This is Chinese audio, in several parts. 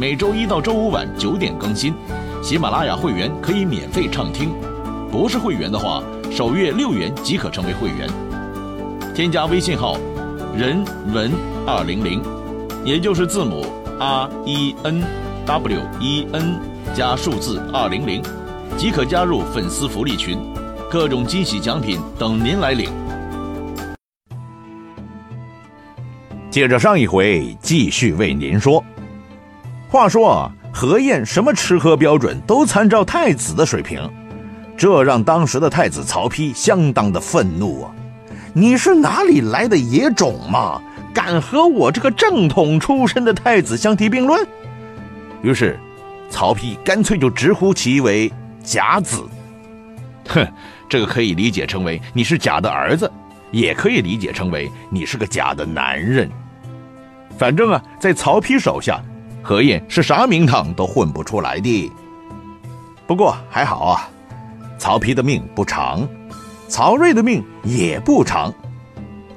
每周一到周五晚九点更新，喜马拉雅会员可以免费畅听，不是会员的话，首月六元即可成为会员。添加微信号“人文二零零”，也就是字母 R E N W E N 加数字二零零，即可加入粉丝福利群，各种惊喜奖品等您来领。接着上一回，继续为您说。话说啊，何晏什么吃喝标准都参照太子的水平，这让当时的太子曹丕相当的愤怒啊！你是哪里来的野种嘛？敢和我这个正统出身的太子相提并论？于是，曹丕干脆就直呼其为假子。哼，这个可以理解成为你是假的儿子，也可以理解成为你是个假的男人。反正啊，在曹丕手下。何晏是啥名堂都混不出来的。不过还好啊，曹丕的命不长，曹睿的命也不长。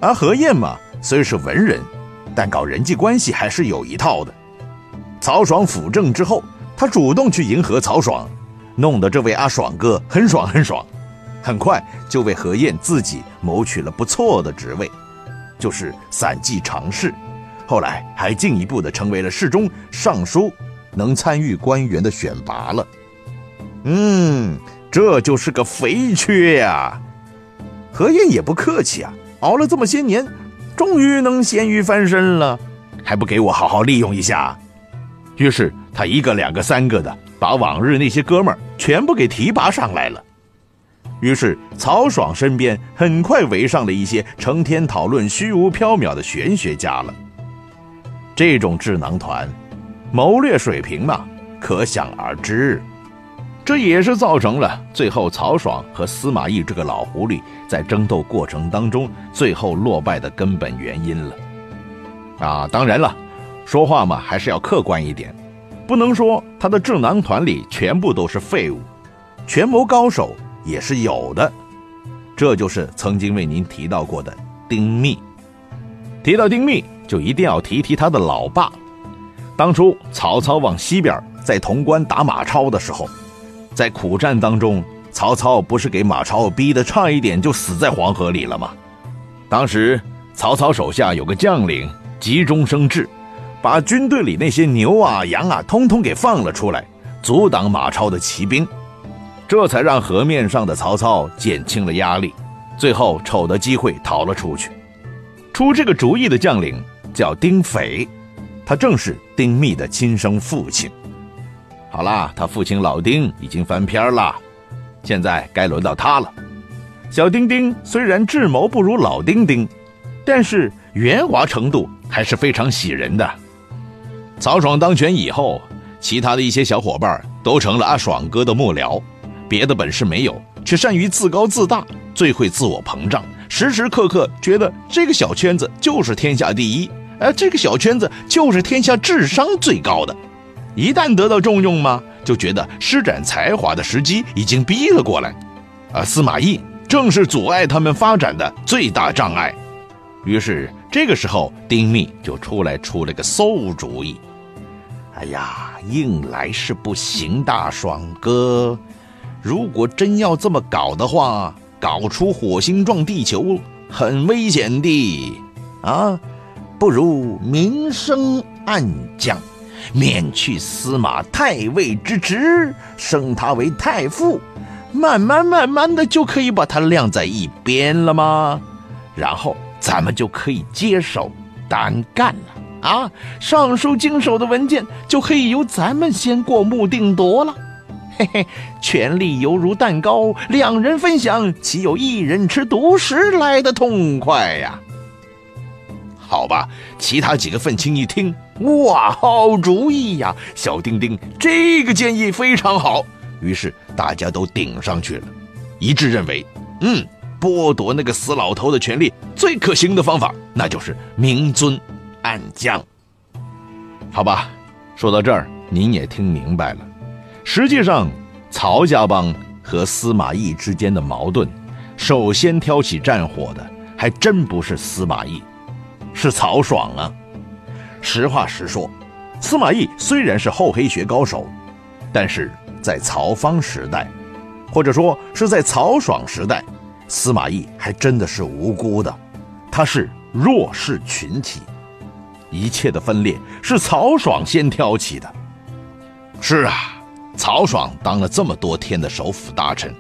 而何晏嘛，虽是文人，但搞人际关系还是有一套的。曹爽辅政之后，他主动去迎合曹爽，弄得这位阿爽哥很爽很爽，很快就为何晏自己谋取了不错的职位，就是散骑常侍。后来还进一步的成为了侍中、尚书，能参与官员的选拔了。嗯，这就是个肥缺呀！何晏也不客气啊，熬了这么些年，终于能咸鱼翻身了，还不给我好好利用一下？于是他一个、两个、三个的，把往日那些哥们儿全部给提拔上来了。于是曹爽身边很快围上了一些成天讨论虚无缥缈的玄学家了。这种智囊团，谋略水平嘛，可想而知。这也是造成了最后曹爽和司马懿这个老狐狸在争斗过程当中最后落败的根本原因了。啊，当然了，说话嘛还是要客观一点，不能说他的智囊团里全部都是废物，权谋高手也是有的。这就是曾经为您提到过的丁密。提到丁密。就一定要提提他的老爸。当初曹操往西边在潼关打马超的时候，在苦战当中，曹操不是给马超逼得差一点就死在黄河里了吗？当时曹操手下有个将领急中生智，把军队里那些牛啊羊啊通通给放了出来，阻挡马超的骑兵，这才让河面上的曹操减轻了压力，最后瞅得机会逃了出去。出这个主意的将领。叫丁斐，他正是丁密的亲生父亲。好啦，他父亲老丁已经翻篇了，现在该轮到他了。小丁丁虽然智谋不如老丁丁，但是圆滑程度还是非常喜人的。曹爽当权以后，其他的一些小伙伴都成了阿爽哥的幕僚，别的本事没有，却善于自高自大，最会自我膨胀，时时刻刻觉得这个小圈子就是天下第一。而这个小圈子就是天下智商最高的，一旦得到重用嘛，就觉得施展才华的时机已经逼了过来，而司马懿正是阻碍他们发展的最大障碍。于是这个时候，丁密就出来出了个馊主意。哎呀，硬来是不行大，爽哥，如果真要这么搞的话，搞出火星撞地球很危险的啊！不如明升暗降，免去司马太尉之职，升他为太傅，慢慢慢慢的就可以把他晾在一边了吗？然后咱们就可以接手单干了啊！尚书经手的文件就可以由咱们先过目定夺了。嘿嘿，权力犹如蛋糕，两人分享，岂有一人吃独食来的痛快呀？好吧，其他几个愤青一听，哇，好主意呀！小丁丁，这个建议非常好。于是大家都顶上去了，一致认为，嗯，剥夺那个死老头的权利最可行的方法，那就是明尊暗降。好吧，说到这儿，您也听明白了。实际上，曹家帮和司马懿之间的矛盾，首先挑起战火的还真不是司马懿，是曹爽啊。实话实说，司马懿虽然是厚黑学高手，但是在曹芳时代，或者说是在曹爽时代，司马懿还真的是无辜的，他是弱势群体，一切的分裂是曹爽先挑起的。是啊，曹爽当了这么多天的首辅大臣，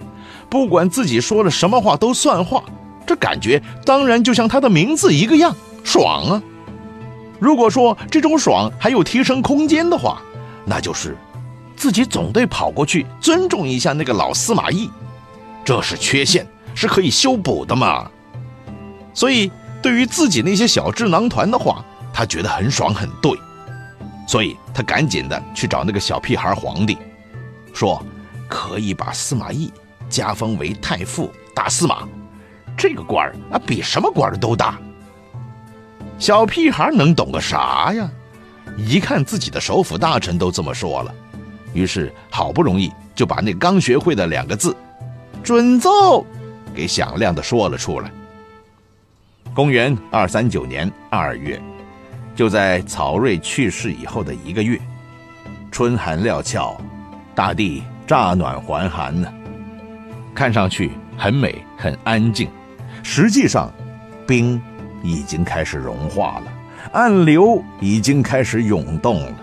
不管自己说了什么话都算话，这感觉当然就像他的名字一个样，爽啊。如果说这种爽还有提升空间的话，那就是自己总得跑过去尊重一下那个老司马懿，这是缺陷，是可以修补的嘛。所以对于自己那些小智囊团的话，他觉得很爽很对，所以他赶紧的去找那个小屁孩皇帝，说可以把司马懿加封为太傅大司马，这个官儿啊比什么官儿都大。小屁孩能懂个啥呀？一看自己的首辅大臣都这么说了，于是好不容易就把那刚学会的两个字“准奏”给响亮的说了出来。公元二三九年二月，就在曹睿去世以后的一个月，春寒料峭，大地乍暖还寒呢，看上去很美很安静，实际上，冰。已经开始融化了，暗流已经开始涌动了。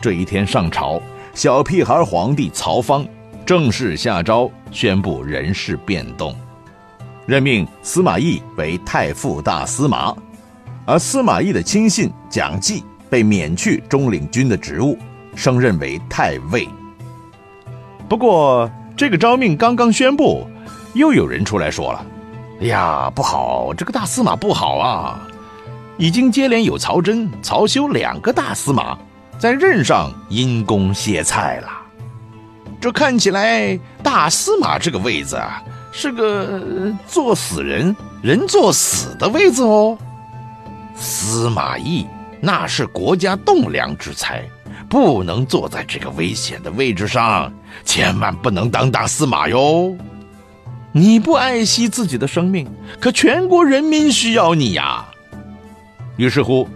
这一天上朝，小屁孩皇帝曹芳正式下诏宣布人事变动，任命司马懿为太傅大司马，而司马懿的亲信蒋济被免去中领军的职务，升任为太尉。不过，这个诏命刚刚宣布，又有人出来说了。哎呀，不好！这个大司马不好啊，已经接连有曹真、曹休两个大司马在任上因公歇菜了。这看起来大司马这个位子啊，是个做死人人做死的位子哦。司马懿那是国家栋梁之才，不能坐在这个危险的位置上，千万不能当大司马哟。你不爱惜自己的生命，可全国人民需要你呀。于是乎，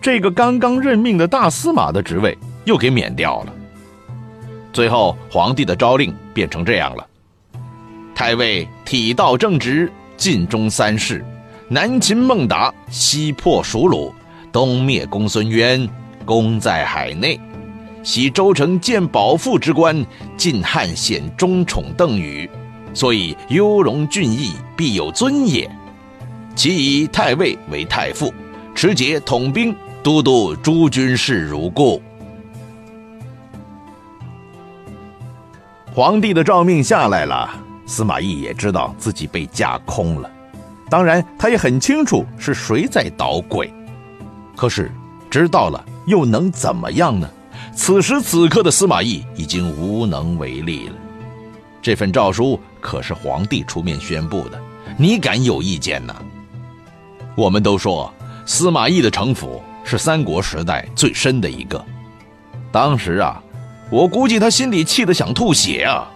这个刚刚任命的大司马的职位又给免掉了。最后，皇帝的诏令变成这样了：太尉体道正直，尽忠三事，南擒孟达，西破蜀虏，东灭公孙渊，功在海内；西周成建保父之官，晋汉显忠宠邓禹。所以雍容俊逸，必有尊也。其以太尉为太傅，持节统兵，都督诸军事如故。皇帝的诏命下来了，司马懿也知道自己被架空了。当然，他也很清楚是谁在捣鬼。可是知道了又能怎么样呢？此时此刻的司马懿已经无能为力了。这份诏书可是皇帝出面宣布的，你敢有意见呢？我们都说司马懿的城府是三国时代最深的一个。当时啊，我估计他心里气得想吐血啊！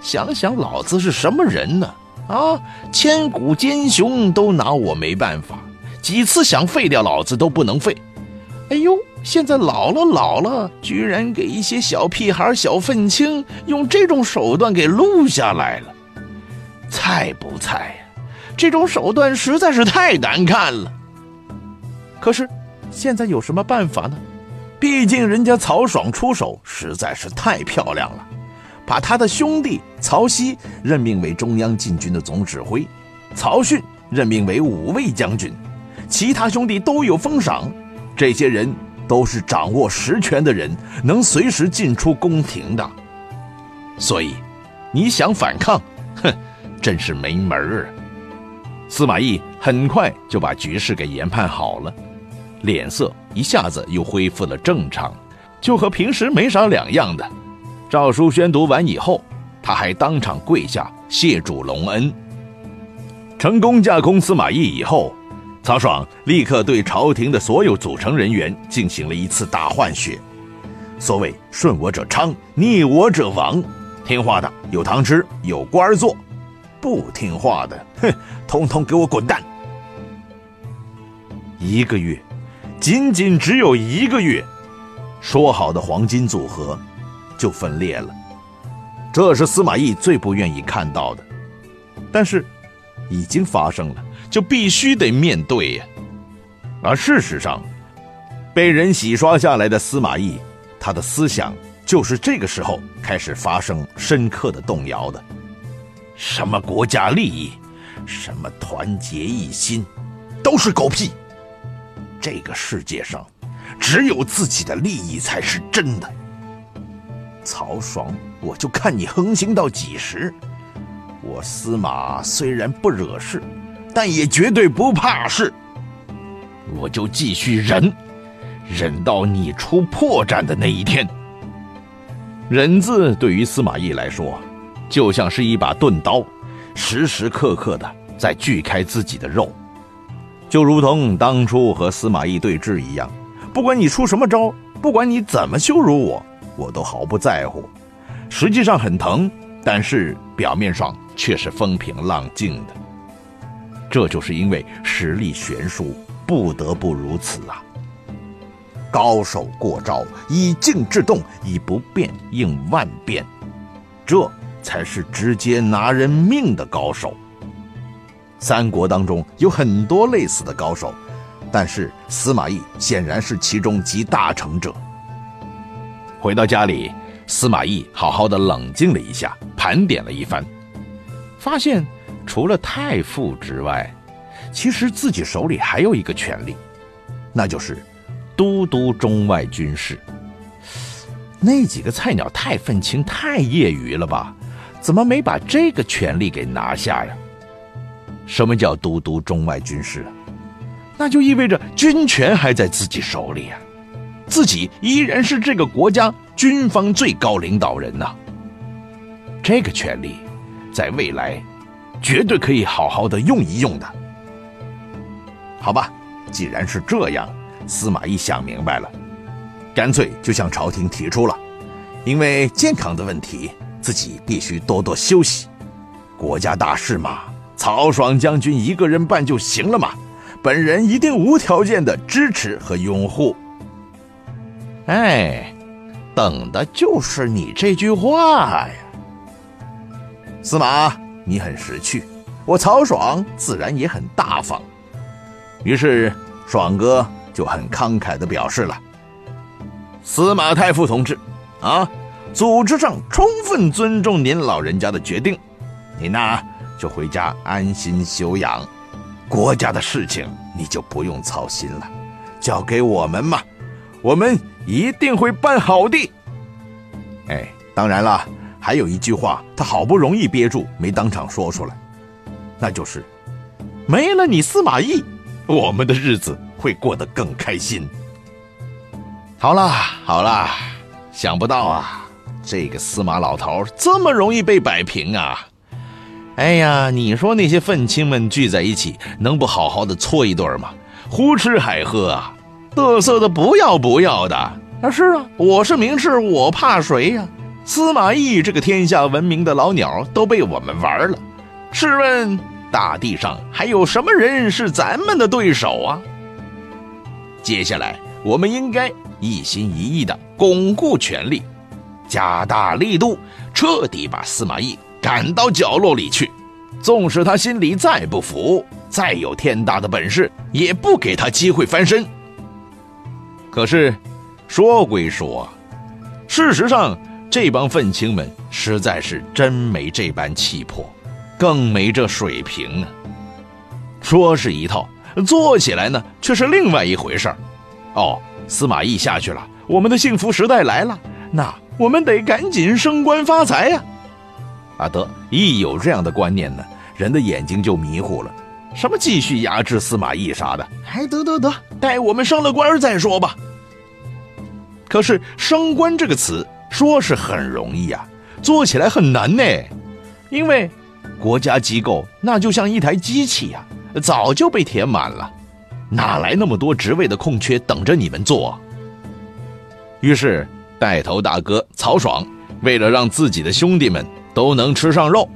想想老子是什么人呢？啊，千古奸雄都拿我没办法，几次想废掉老子都不能废。哎呦！现在老了老了，居然给一些小屁孩、小愤青用这种手段给录下来了，菜不菜呀？这种手段实在是太难看了。可是现在有什么办法呢？毕竟人家曹爽出手实在是太漂亮了，把他的兄弟曹丕任命为中央禁军的总指挥，曹训任命为五位将军，其他兄弟都有封赏，这些人。都是掌握实权的人，能随时进出宫廷的，所以你想反抗，哼，真是没门儿。司马懿很快就把局势给研判好了，脸色一下子又恢复了正常，就和平时没啥两样的。诏书宣读完以后，他还当场跪下谢主隆恩。成功架空司马懿以后，曹爽立刻对朝廷的所有组成人员进行了一次大换血。所谓顺我者昌，逆我者亡。听话的有糖吃，有官做；不听话的，哼，通通给我滚蛋！一个月，仅仅只有一个月，说好的黄金组合就分裂了。这是司马懿最不愿意看到的，但是。已经发生了，就必须得面对呀。而事实上，被人洗刷下来的司马懿，他的思想就是这个时候开始发生深刻的动摇的。什么国家利益，什么团结一心，都是狗屁。这个世界上，只有自己的利益才是真的。曹爽，我就看你横行到几时。我司马虽然不惹事，但也绝对不怕事。我就继续忍，忍到你出破绽的那一天。忍字对于司马懿来说，就像是一把钝刀，时时刻刻的在锯开自己的肉，就如同当初和司马懿对峙一样。不管你出什么招，不管你怎么羞辱我，我都毫不在乎。实际上很疼，但是表面上。却是风平浪静的，这就是因为实力悬殊，不得不如此啊！高手过招，以静制动，以不变应万变，这才是直接拿人命的高手。三国当中有很多类似的高手，但是司马懿显然是其中集大成者。回到家里，司马懿好好的冷静了一下，盘点了一番。发现，除了太傅之外，其实自己手里还有一个权利，那就是都督中外军事。那几个菜鸟太愤青，太业余了吧？怎么没把这个权利给拿下呀？什么叫都督中外军事？那就意味着军权还在自己手里啊，自己依然是这个国家军方最高领导人呐。这个权利。在未来，绝对可以好好的用一用的。好吧，既然是这样，司马懿想明白了，干脆就向朝廷提出了，因为健康的问题，自己必须多多休息。国家大事嘛，曹爽将军一个人办就行了嘛，本人一定无条件的支持和拥护。哎，等的就是你这句话呀。司马，你很识趣，我曹爽自然也很大方。于是，爽哥就很慷慨地表示了：“司马太傅同志，啊，组织上充分尊重您老人家的决定，您呐就回家安心休养，国家的事情你就不用操心了，交给我们嘛，我们一定会办好的。哎，当然了。”还有一句话，他好不容易憋住没当场说出来，那就是：没了你司马懿，我们的日子会过得更开心。好啦好啦，想不到啊，这个司马老头这么容易被摆平啊！哎呀，你说那些愤青们聚在一起，能不好好的搓一顿吗？胡吃海喝啊，嘚瑟的不要不要的。啊是啊，我是明智，我怕谁呀？司马懿这个天下闻名的老鸟都被我们玩了，试问大地上还有什么人是咱们的对手啊？接下来我们应该一心一意的巩固权力，加大力度，彻底把司马懿赶到角落里去。纵使他心里再不服，再有天大的本事，也不给他机会翻身。可是，说归说，事实上。这帮愤青们实在是真没这般气魄，更没这水平啊！说是一套，做起来呢却是另外一回事儿。哦，司马懿下去了，我们的幸福时代来了，那我们得赶紧升官发财呀！啊，得一有这样的观念呢，人的眼睛就迷糊了。什么继续压制司马懿啥的，哎，得得得，待我们升了官再说吧。可是升官这个词说是很容易呀，做起来很难呢，因为国家机构那就像一台机器呀，早就被填满了，哪来那么多职位的空缺等着你们做？于是带头大哥曹爽为了让自己的兄弟们都能吃上肉，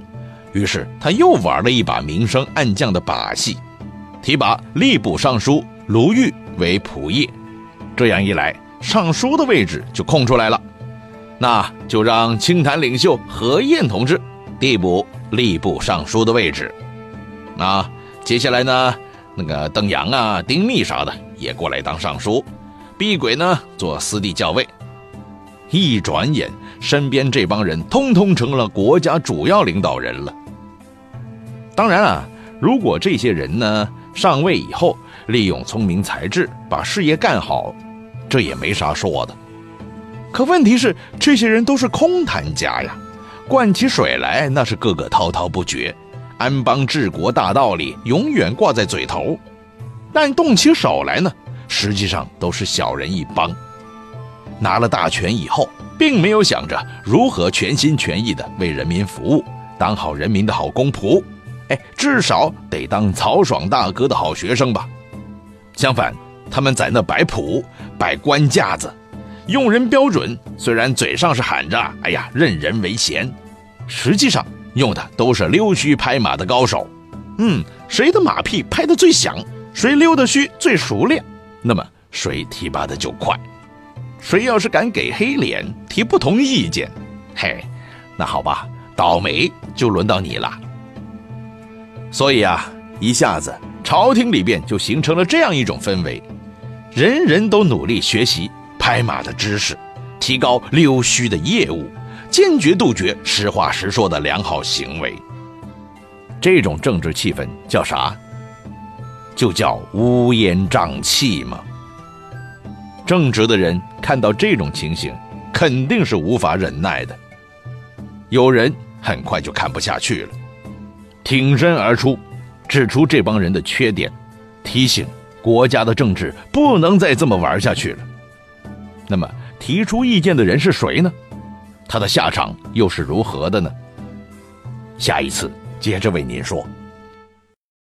于是他又玩了一把明升暗降的把戏，提拔吏部尚书卢玉为仆射，这样一来。尚书的位置就空出来了，那就让清谈领袖何晏同志递补吏部尚书的位置。那接下来呢，那个邓阳啊、丁密啥的也过来当尚书，毕轨呢做司隶校尉。一转眼，身边这帮人通通成了国家主要领导人了。当然啊，如果这些人呢上位以后，利用聪明才智把事业干好。这也没啥说的，可问题是，这些人都是空谈家呀，灌起水来那是个个滔滔不绝，安邦治国大道理永远挂在嘴头，但动起手来呢，实际上都是小人一帮。拿了大权以后，并没有想着如何全心全意的为人民服务，当好人民的好公仆，哎，至少得当曹爽大哥的好学生吧。相反。他们在那摆谱、摆官架子，用人标准虽然嘴上是喊着“哎呀，任人唯贤”，实际上用的都是溜须拍马的高手。嗯，谁的马屁拍得最响，谁溜的须最熟练，那么谁提拔的就快。谁要是敢给黑脸、提不同意见，嘿，那好吧，倒霉就轮到你了。所以啊，一下子朝廷里边就形成了这样一种氛围。人人都努力学习拍马的知识，提高溜须的业务，坚决杜绝实话实说的良好行为。这种政治气氛叫啥？就叫乌烟瘴气嘛。正直的人看到这种情形，肯定是无法忍耐的。有人很快就看不下去了，挺身而出，指出这帮人的缺点，提醒。国家的政治不能再这么玩下去了。那么提出意见的人是谁呢？他的下场又是如何的呢？下一次接着为您说。